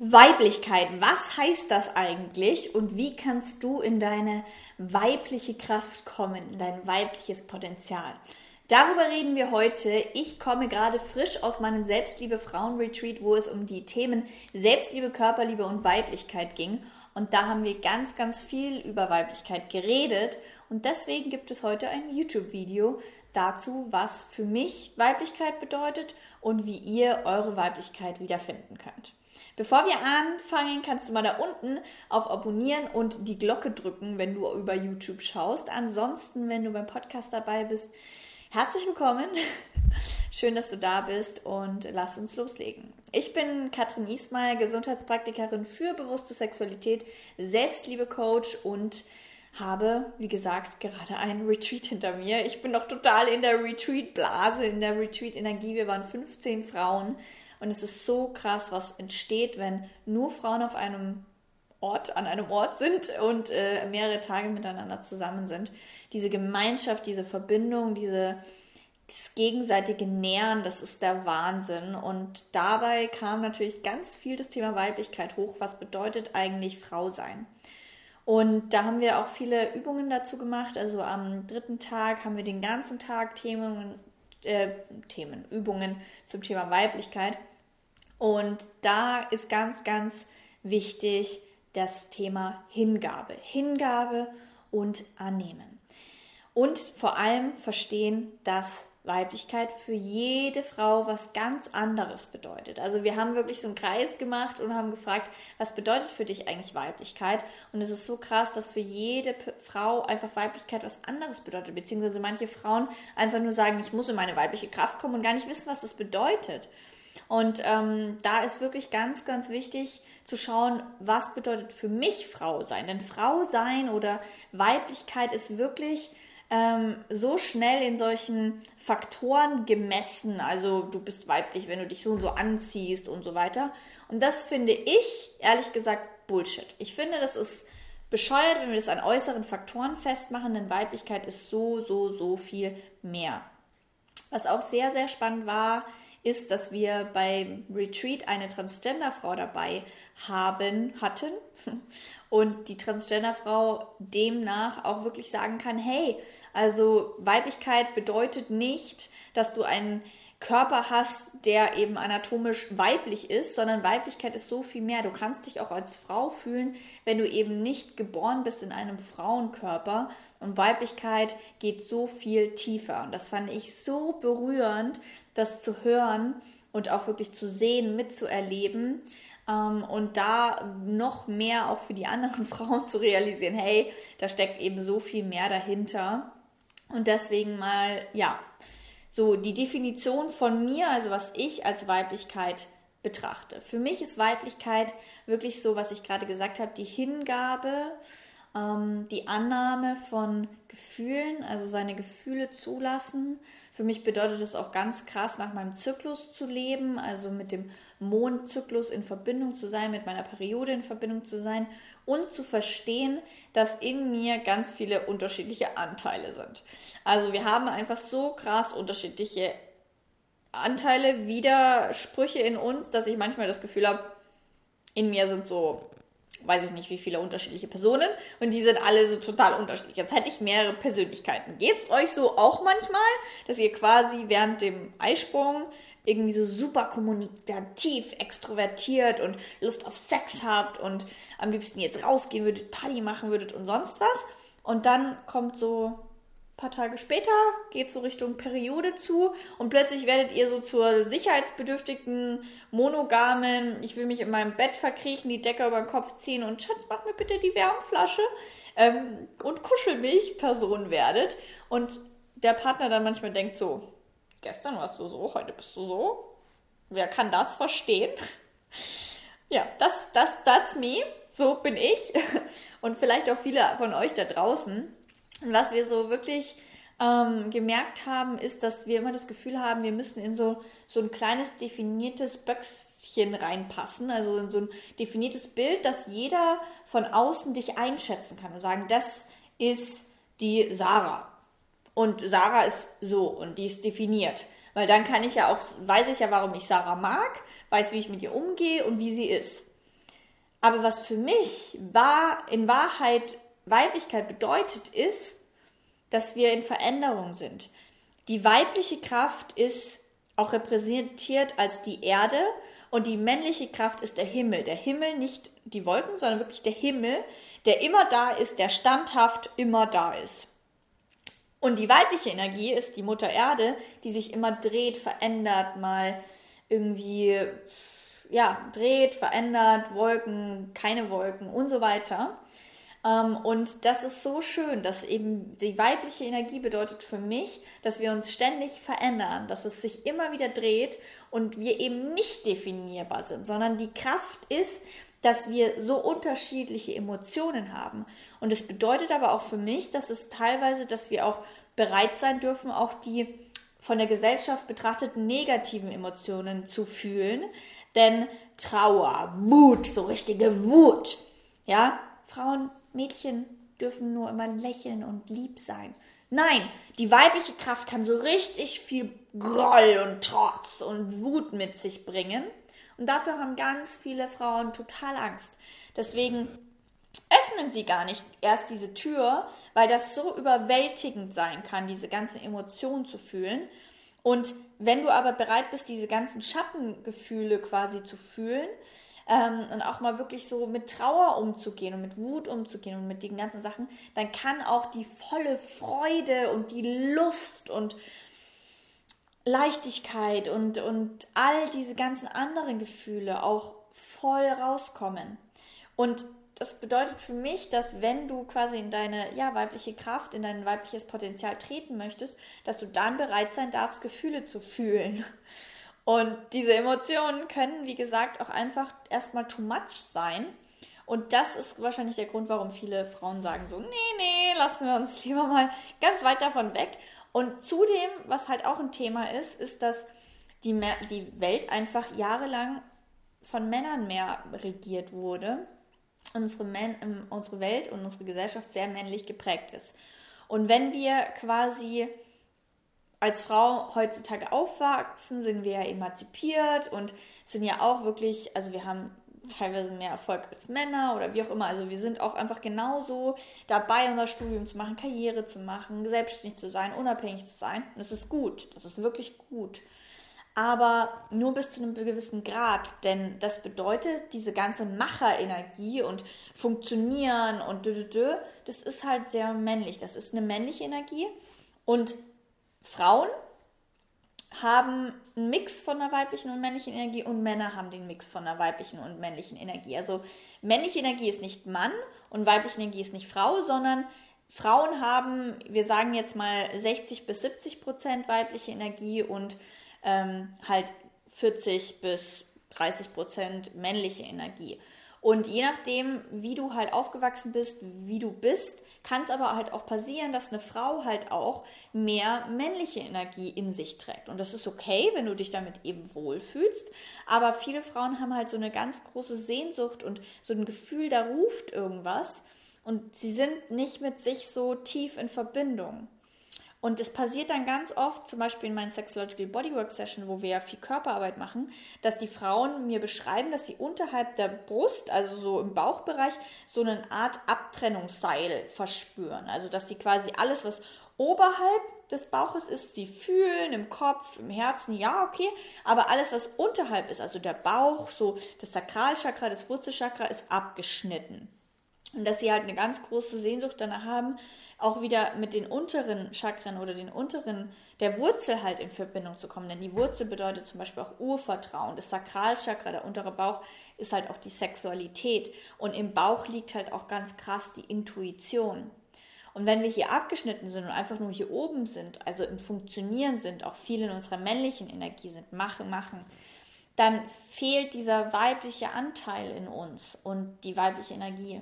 Weiblichkeit, was heißt das eigentlich und wie kannst du in deine weibliche Kraft kommen, in dein weibliches Potenzial? Darüber reden wir heute. Ich komme gerade frisch aus meinem Selbstliebe Frauen Retreat, wo es um die Themen Selbstliebe, Körperliebe und Weiblichkeit ging. Und da haben wir ganz, ganz viel über Weiblichkeit geredet. Und deswegen gibt es heute ein YouTube-Video dazu, was für mich Weiblichkeit bedeutet und wie ihr eure Weiblichkeit wiederfinden könnt. Bevor wir anfangen, kannst du mal da unten auf Abonnieren und die Glocke drücken, wenn du über YouTube schaust. Ansonsten, wenn du beim Podcast dabei bist, herzlich willkommen. Schön, dass du da bist und lass uns loslegen. Ich bin Katrin Ismail, Gesundheitspraktikerin für bewusste Sexualität, Selbstliebe-Coach und habe, wie gesagt, gerade einen Retreat hinter mir. Ich bin noch total in der Retreat-Blase, in der Retreat-Energie. Wir waren 15 Frauen und es ist so krass, was entsteht, wenn nur Frauen auf einem Ort, an einem Ort sind und äh, mehrere Tage miteinander zusammen sind. Diese Gemeinschaft, diese Verbindung, diese, das gegenseitige Nähern, das ist der Wahnsinn. Und dabei kam natürlich ganz viel das Thema Weiblichkeit hoch. Was bedeutet eigentlich Frau sein? Und da haben wir auch viele Übungen dazu gemacht. Also am dritten Tag haben wir den ganzen Tag Themen, äh, Themen, Übungen zum Thema Weiblichkeit. Und da ist ganz, ganz wichtig das Thema Hingabe. Hingabe und Annehmen. Und vor allem verstehen, dass Weiblichkeit für jede Frau was ganz anderes bedeutet. Also wir haben wirklich so einen Kreis gemacht und haben gefragt, was bedeutet für dich eigentlich Weiblichkeit? Und es ist so krass, dass für jede Frau einfach Weiblichkeit was anderes bedeutet, beziehungsweise manche Frauen einfach nur sagen, ich muss in meine weibliche Kraft kommen und gar nicht wissen, was das bedeutet. Und ähm, da ist wirklich ganz, ganz wichtig zu schauen, was bedeutet für mich Frau sein. Denn Frau sein oder Weiblichkeit ist wirklich ähm, so schnell in solchen Faktoren gemessen. Also du bist weiblich, wenn du dich so und so anziehst und so weiter. Und das finde ich, ehrlich gesagt, Bullshit. Ich finde, das ist bescheuert, wenn wir das an äußeren Faktoren festmachen, denn Weiblichkeit ist so, so, so viel mehr. Was auch sehr, sehr spannend war, ist, dass wir beim Retreat eine Transgender-Frau dabei haben, hatten. Und die Transgender-Frau demnach auch wirklich sagen kann, hey, also Weiblichkeit bedeutet nicht, dass du einen Körper hast, der eben anatomisch weiblich ist, sondern Weiblichkeit ist so viel mehr. Du kannst dich auch als Frau fühlen, wenn du eben nicht geboren bist in einem Frauenkörper. Und Weiblichkeit geht so viel tiefer. Und das fand ich so berührend, das zu hören und auch wirklich zu sehen, mitzuerleben ähm, und da noch mehr auch für die anderen Frauen zu realisieren, hey, da steckt eben so viel mehr dahinter. Und deswegen mal, ja, so die Definition von mir, also was ich als Weiblichkeit betrachte. Für mich ist Weiblichkeit wirklich so, was ich gerade gesagt habe, die Hingabe, ähm, die Annahme von Gefühlen, also seine Gefühle zulassen. Für mich bedeutet es auch ganz krass, nach meinem Zyklus zu leben, also mit dem Mondzyklus in Verbindung zu sein, mit meiner Periode in Verbindung zu sein und zu verstehen, dass in mir ganz viele unterschiedliche Anteile sind. Also wir haben einfach so krass unterschiedliche Anteile, Widersprüche in uns, dass ich manchmal das Gefühl habe, in mir sind so weiß ich nicht, wie viele unterschiedliche Personen und die sind alle so total unterschiedlich. Jetzt hätte ich mehrere Persönlichkeiten. Geht es euch so auch manchmal, dass ihr quasi während dem Eisprung irgendwie so super kommunikativ, extrovertiert und Lust auf Sex habt und am liebsten jetzt rausgehen würdet, Party machen würdet und sonst was. Und dann kommt so paar Tage später geht so Richtung Periode zu und plötzlich werdet ihr so zur sicherheitsbedürftigen, monogamen, ich will mich in meinem Bett verkriechen, die Decke über den Kopf ziehen und Schatz, mach mir bitte die Wärmflasche ähm, und Kuschelmilch Person werdet. Und der Partner dann manchmal denkt so, gestern warst du so, heute bist du so. Wer kann das verstehen? Ja, das, das, that's me. So bin ich. Und vielleicht auch viele von euch da draußen. Und was wir so wirklich ähm, gemerkt haben, ist, dass wir immer das Gefühl haben, wir müssen in so, so ein kleines definiertes Böckschen reinpassen, also in so ein definiertes Bild, dass jeder von außen dich einschätzen kann und sagen, das ist die Sarah. Und Sarah ist so und die ist definiert. Weil dann kann ich ja auch, weiß ich ja, warum ich Sarah mag, weiß, wie ich mit ihr umgehe und wie sie ist. Aber was für mich war, in Wahrheit Weiblichkeit bedeutet, ist, dass wir in Veränderung sind. Die weibliche Kraft ist auch repräsentiert als die Erde und die männliche Kraft ist der Himmel. Der Himmel, nicht die Wolken, sondern wirklich der Himmel, der immer da ist, der standhaft immer da ist. Und die weibliche Energie ist die Mutter Erde, die sich immer dreht, verändert, mal irgendwie, ja, dreht, verändert, Wolken, keine Wolken und so weiter. Ähm, und das ist so schön, dass eben die weibliche Energie bedeutet für mich, dass wir uns ständig verändern, dass es sich immer wieder dreht und wir eben nicht definierbar sind, sondern die Kraft ist, dass wir so unterschiedliche Emotionen haben. Und es bedeutet aber auch für mich, dass es teilweise, dass wir auch bereit sein dürfen, auch die von der Gesellschaft betrachteten negativen Emotionen zu fühlen. Denn Trauer, Wut, so richtige Wut, ja, Frauen Mädchen dürfen nur immer lächeln und lieb sein. Nein, die weibliche Kraft kann so richtig viel Groll und Trotz und Wut mit sich bringen. Und dafür haben ganz viele Frauen total Angst. Deswegen öffnen sie gar nicht erst diese Tür, weil das so überwältigend sein kann, diese ganzen Emotionen zu fühlen. Und wenn du aber bereit bist, diese ganzen Schattengefühle quasi zu fühlen, ähm, und auch mal wirklich so mit Trauer umzugehen und mit Wut umzugehen und mit den ganzen Sachen, dann kann auch die volle Freude und die Lust und Leichtigkeit und, und all diese ganzen anderen Gefühle auch voll rauskommen. Und das bedeutet für mich, dass wenn du quasi in deine ja, weibliche Kraft, in dein weibliches Potenzial treten möchtest, dass du dann bereit sein darfst, Gefühle zu fühlen. Und diese Emotionen können, wie gesagt, auch einfach erstmal too much sein. Und das ist wahrscheinlich der Grund, warum viele Frauen sagen so, nee, nee, lassen wir uns lieber mal ganz weit davon weg. Und zudem, was halt auch ein Thema ist, ist, dass die, die Welt einfach jahrelang von Männern mehr regiert wurde. Unsere, Men unsere Welt und unsere Gesellschaft sehr männlich geprägt ist. Und wenn wir quasi als Frau heutzutage aufwachsen, sind wir ja emanzipiert und sind ja auch wirklich, also wir haben teilweise mehr Erfolg als Männer oder wie auch immer. Also wir sind auch einfach genauso dabei, unser Studium zu machen, Karriere zu machen, selbstständig zu sein, unabhängig zu sein. Und das ist gut, das ist wirklich gut. Aber nur bis zu einem gewissen Grad, denn das bedeutet, diese ganze Macherenergie und Funktionieren und dö, dö, dö, das ist halt sehr männlich. Das ist eine männliche Energie und Frauen haben einen Mix von der weiblichen und männlichen Energie und Männer haben den Mix von der weiblichen und männlichen Energie. Also männliche Energie ist nicht Mann und weibliche Energie ist nicht Frau, sondern Frauen haben, wir sagen jetzt mal 60 bis 70 Prozent weibliche Energie und ähm, halt 40 bis 30 Prozent männliche Energie. Und je nachdem, wie du halt aufgewachsen bist, wie du bist, kann es aber halt auch passieren, dass eine Frau halt auch mehr männliche Energie in sich trägt. Und das ist okay, wenn du dich damit eben wohlfühlst. Aber viele Frauen haben halt so eine ganz große Sehnsucht und so ein Gefühl, da ruft irgendwas. Und sie sind nicht mit sich so tief in Verbindung. Und es passiert dann ganz oft, zum Beispiel in meinen Sexological Bodywork Session, wo wir ja viel Körperarbeit machen, dass die Frauen mir beschreiben, dass sie unterhalb der Brust, also so im Bauchbereich, so eine Art Abtrennungsseil verspüren. Also dass sie quasi alles, was oberhalb des Bauches ist, sie fühlen im Kopf, im Herzen, ja, okay, aber alles, was unterhalb ist, also der Bauch, so das Sakralchakra, das Wurzelchakra, ist abgeschnitten. Und dass sie halt eine ganz große Sehnsucht danach haben, auch wieder mit den unteren Chakren oder den unteren, der Wurzel halt in Verbindung zu kommen. Denn die Wurzel bedeutet zum Beispiel auch Urvertrauen. Das Sakralchakra, der untere Bauch, ist halt auch die Sexualität. Und im Bauch liegt halt auch ganz krass die Intuition. Und wenn wir hier abgeschnitten sind und einfach nur hier oben sind, also im Funktionieren sind, auch viel in unserer männlichen Energie sind, machen, machen, dann fehlt dieser weibliche Anteil in uns und die weibliche Energie.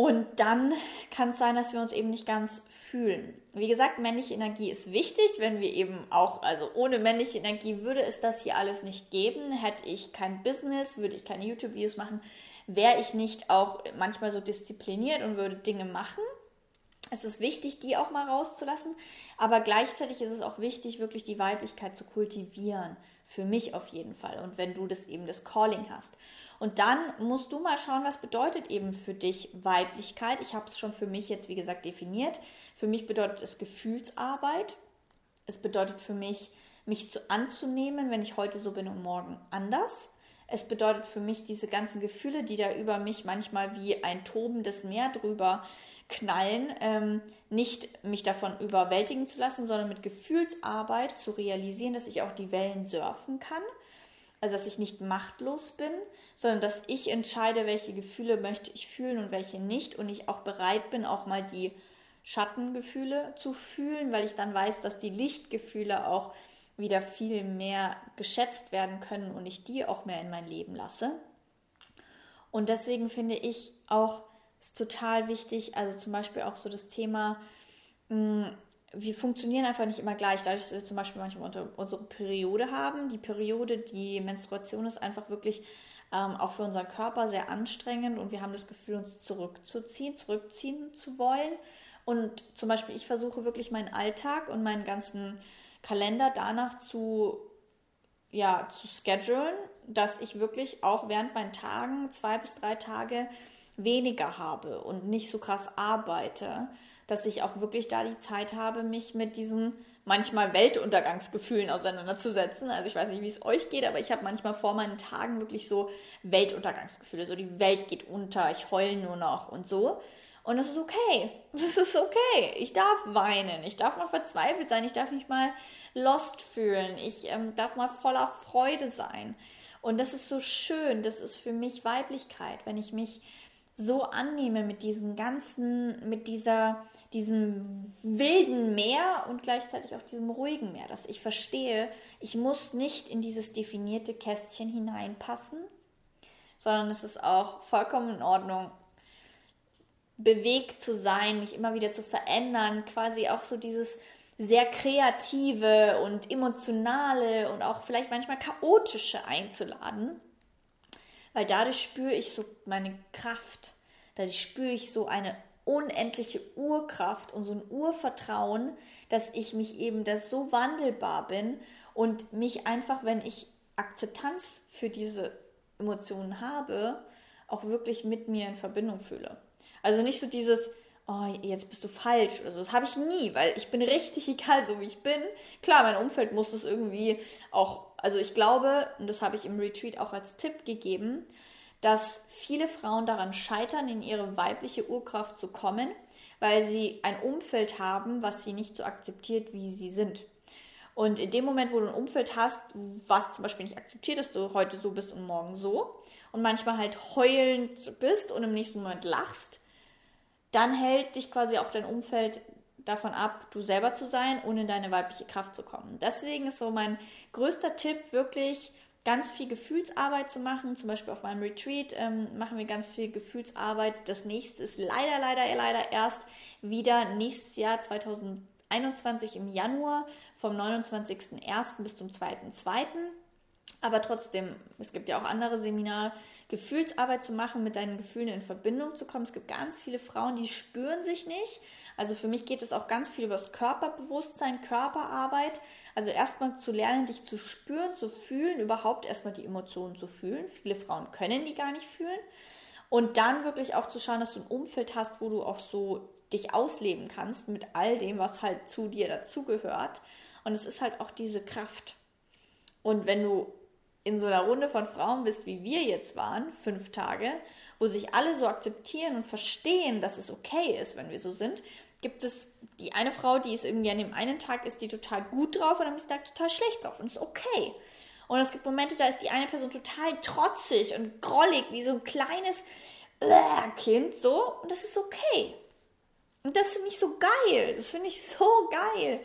Und dann kann es sein, dass wir uns eben nicht ganz fühlen. Wie gesagt, männliche Energie ist wichtig, wenn wir eben auch, also ohne männliche Energie würde es das hier alles nicht geben. Hätte ich kein Business, würde ich keine YouTube-Videos machen, wäre ich nicht auch manchmal so diszipliniert und würde Dinge machen. Es ist wichtig, die auch mal rauszulassen, aber gleichzeitig ist es auch wichtig, wirklich die Weiblichkeit zu kultivieren. Für mich auf jeden Fall. Und wenn du das eben das Calling hast. Und dann musst du mal schauen, was bedeutet eben für dich Weiblichkeit. Ich habe es schon für mich jetzt, wie gesagt, definiert. Für mich bedeutet es Gefühlsarbeit. Es bedeutet für mich, mich zu anzunehmen, wenn ich heute so bin und morgen anders. Es bedeutet für mich diese ganzen Gefühle, die da über mich manchmal wie ein tobendes Meer drüber knallen, ähm, nicht mich davon überwältigen zu lassen, sondern mit Gefühlsarbeit zu realisieren, dass ich auch die Wellen surfen kann. Also dass ich nicht machtlos bin, sondern dass ich entscheide, welche Gefühle möchte ich fühlen und welche nicht. Und ich auch bereit bin, auch mal die Schattengefühle zu fühlen, weil ich dann weiß, dass die Lichtgefühle auch wieder viel mehr geschätzt werden können und ich die auch mehr in mein Leben lasse. Und deswegen finde ich auch es total wichtig, also zum Beispiel auch so das Thema, mm, wir funktionieren einfach nicht immer gleich. Dadurch, dass wir zum Beispiel manchmal unsere Periode haben. Die Periode, die Menstruation ist einfach wirklich ähm, auch für unseren Körper sehr anstrengend und wir haben das Gefühl, uns zurückzuziehen, zurückziehen zu wollen. Und zum Beispiel, ich versuche wirklich meinen Alltag und meinen ganzen Kalender danach zu, ja, zu schedulen, dass ich wirklich auch während meinen Tagen zwei bis drei Tage weniger habe und nicht so krass arbeite, dass ich auch wirklich da die Zeit habe, mich mit diesen manchmal Weltuntergangsgefühlen auseinanderzusetzen. Also ich weiß nicht, wie es euch geht, aber ich habe manchmal vor meinen Tagen wirklich so Weltuntergangsgefühle, so die Welt geht unter, ich heule nur noch und so. Und das ist okay. Das ist okay. Ich darf weinen. Ich darf mal verzweifelt sein. Ich darf mich mal lost fühlen. Ich ähm, darf mal voller Freude sein. Und das ist so schön. Das ist für mich Weiblichkeit, wenn ich mich so annehme mit diesen ganzen, mit dieser, diesem wilden Meer und gleichzeitig auch diesem ruhigen Meer, dass ich verstehe, ich muss nicht in dieses definierte Kästchen hineinpassen, sondern es ist auch vollkommen in Ordnung, bewegt zu sein, mich immer wieder zu verändern, quasi auch so dieses sehr kreative und emotionale und auch vielleicht manchmal chaotische einzuladen, weil dadurch spüre ich so meine Kraft, dadurch spüre ich so eine unendliche Urkraft und so ein Urvertrauen, dass ich mich eben, das so wandelbar bin und mich einfach, wenn ich Akzeptanz für diese Emotionen habe, auch wirklich mit mir in Verbindung fühle. Also nicht so dieses, oh, jetzt bist du falsch oder so. Das habe ich nie, weil ich bin richtig egal, so wie ich bin. Klar, mein Umfeld muss es irgendwie auch, also ich glaube, und das habe ich im Retreat auch als Tipp gegeben, dass viele Frauen daran scheitern, in ihre weibliche Urkraft zu kommen, weil sie ein Umfeld haben, was sie nicht so akzeptiert, wie sie sind. Und in dem Moment, wo du ein Umfeld hast, was zum Beispiel nicht akzeptiert, dass du heute so bist und morgen so, und manchmal halt heulend bist und im nächsten Moment lachst, dann hält dich quasi auch dein Umfeld davon ab, du selber zu sein und in deine weibliche Kraft zu kommen. Deswegen ist so mein größter Tipp wirklich, ganz viel Gefühlsarbeit zu machen. Zum Beispiel auf meinem Retreat ähm, machen wir ganz viel Gefühlsarbeit. Das nächste ist leider, leider, leider erst wieder nächstes Jahr 2021 im Januar vom 29.01. bis zum 2.02. Aber trotzdem, es gibt ja auch andere Seminare, Gefühlsarbeit zu machen, mit deinen Gefühlen in Verbindung zu kommen. Es gibt ganz viele Frauen, die spüren sich nicht. Also für mich geht es auch ganz viel über das Körperbewusstsein, Körperarbeit. Also erstmal zu lernen, dich zu spüren, zu fühlen, überhaupt erstmal die Emotionen zu fühlen. Viele Frauen können die gar nicht fühlen. Und dann wirklich auch zu schauen, dass du ein Umfeld hast, wo du auch so dich ausleben kannst mit all dem, was halt zu dir dazugehört. Und es ist halt auch diese Kraft. Und wenn du in so einer Runde von Frauen bist, wie wir jetzt waren, fünf Tage, wo sich alle so akzeptieren und verstehen, dass es okay ist, wenn wir so sind, gibt es die eine Frau, die ist irgendwie an dem einen Tag ist die total gut drauf und am nächsten Tag total schlecht drauf und ist okay. Und es gibt Momente, da ist die eine Person total trotzig und grollig, wie so ein kleines äh, Kind, so, und das ist okay. Und das finde ich so geil. Das finde ich so geil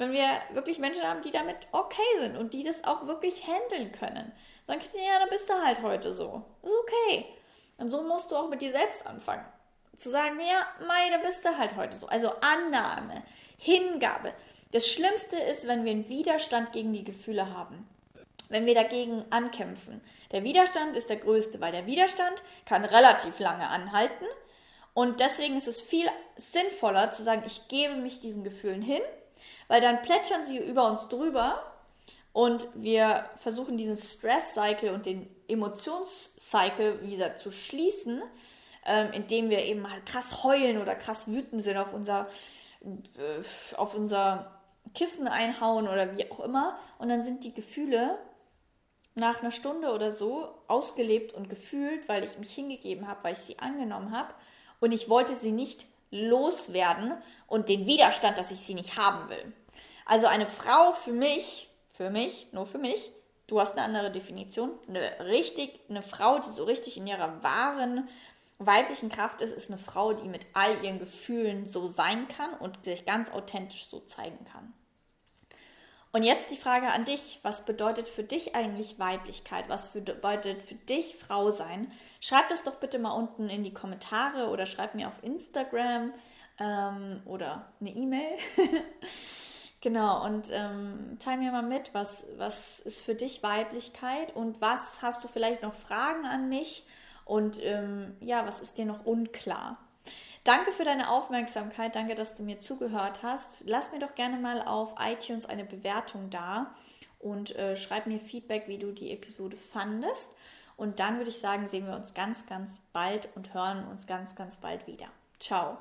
wenn wir wirklich Menschen haben, die damit okay sind und die das auch wirklich handeln können. Sagen können, ja, dann bist du halt heute so. Ist okay. Und so musst du auch mit dir selbst anfangen. Zu sagen, ja, Mai, dann bist du halt heute so. Also Annahme, Hingabe. Das Schlimmste ist, wenn wir einen Widerstand gegen die Gefühle haben. Wenn wir dagegen ankämpfen. Der Widerstand ist der größte, weil der Widerstand kann relativ lange anhalten Und deswegen ist es viel sinnvoller zu sagen, ich gebe mich diesen Gefühlen hin, weil dann plätschern sie über uns drüber und wir versuchen diesen Stress-Cycle und den Emotionscycle wieder zu schließen, ähm, indem wir eben halt krass heulen oder krass wütend sind auf unser, äh, auf unser Kissen einhauen oder wie auch immer. Und dann sind die Gefühle nach einer Stunde oder so ausgelebt und gefühlt, weil ich mich hingegeben habe, weil ich sie angenommen habe. Und ich wollte sie nicht loswerden und den Widerstand, dass ich sie nicht haben will. Also eine Frau für mich, für mich, nur für mich, du hast eine andere Definition, eine richtig, eine Frau, die so richtig in ihrer wahren weiblichen Kraft ist, ist eine Frau, die mit all ihren Gefühlen so sein kann und sich ganz authentisch so zeigen kann. Und jetzt die Frage an dich, was bedeutet für dich eigentlich Weiblichkeit? Was bedeutet für dich Frau sein? Schreib das doch bitte mal unten in die Kommentare oder schreib mir auf Instagram ähm, oder eine E-Mail. genau, und ähm, teil mir mal mit, was, was ist für dich Weiblichkeit und was hast du vielleicht noch Fragen an mich und ähm, ja, was ist dir noch unklar? Danke für deine Aufmerksamkeit, danke, dass du mir zugehört hast. Lass mir doch gerne mal auf iTunes eine Bewertung da und äh, schreib mir Feedback, wie du die Episode fandest. Und dann würde ich sagen, sehen wir uns ganz, ganz bald und hören uns ganz, ganz bald wieder. Ciao.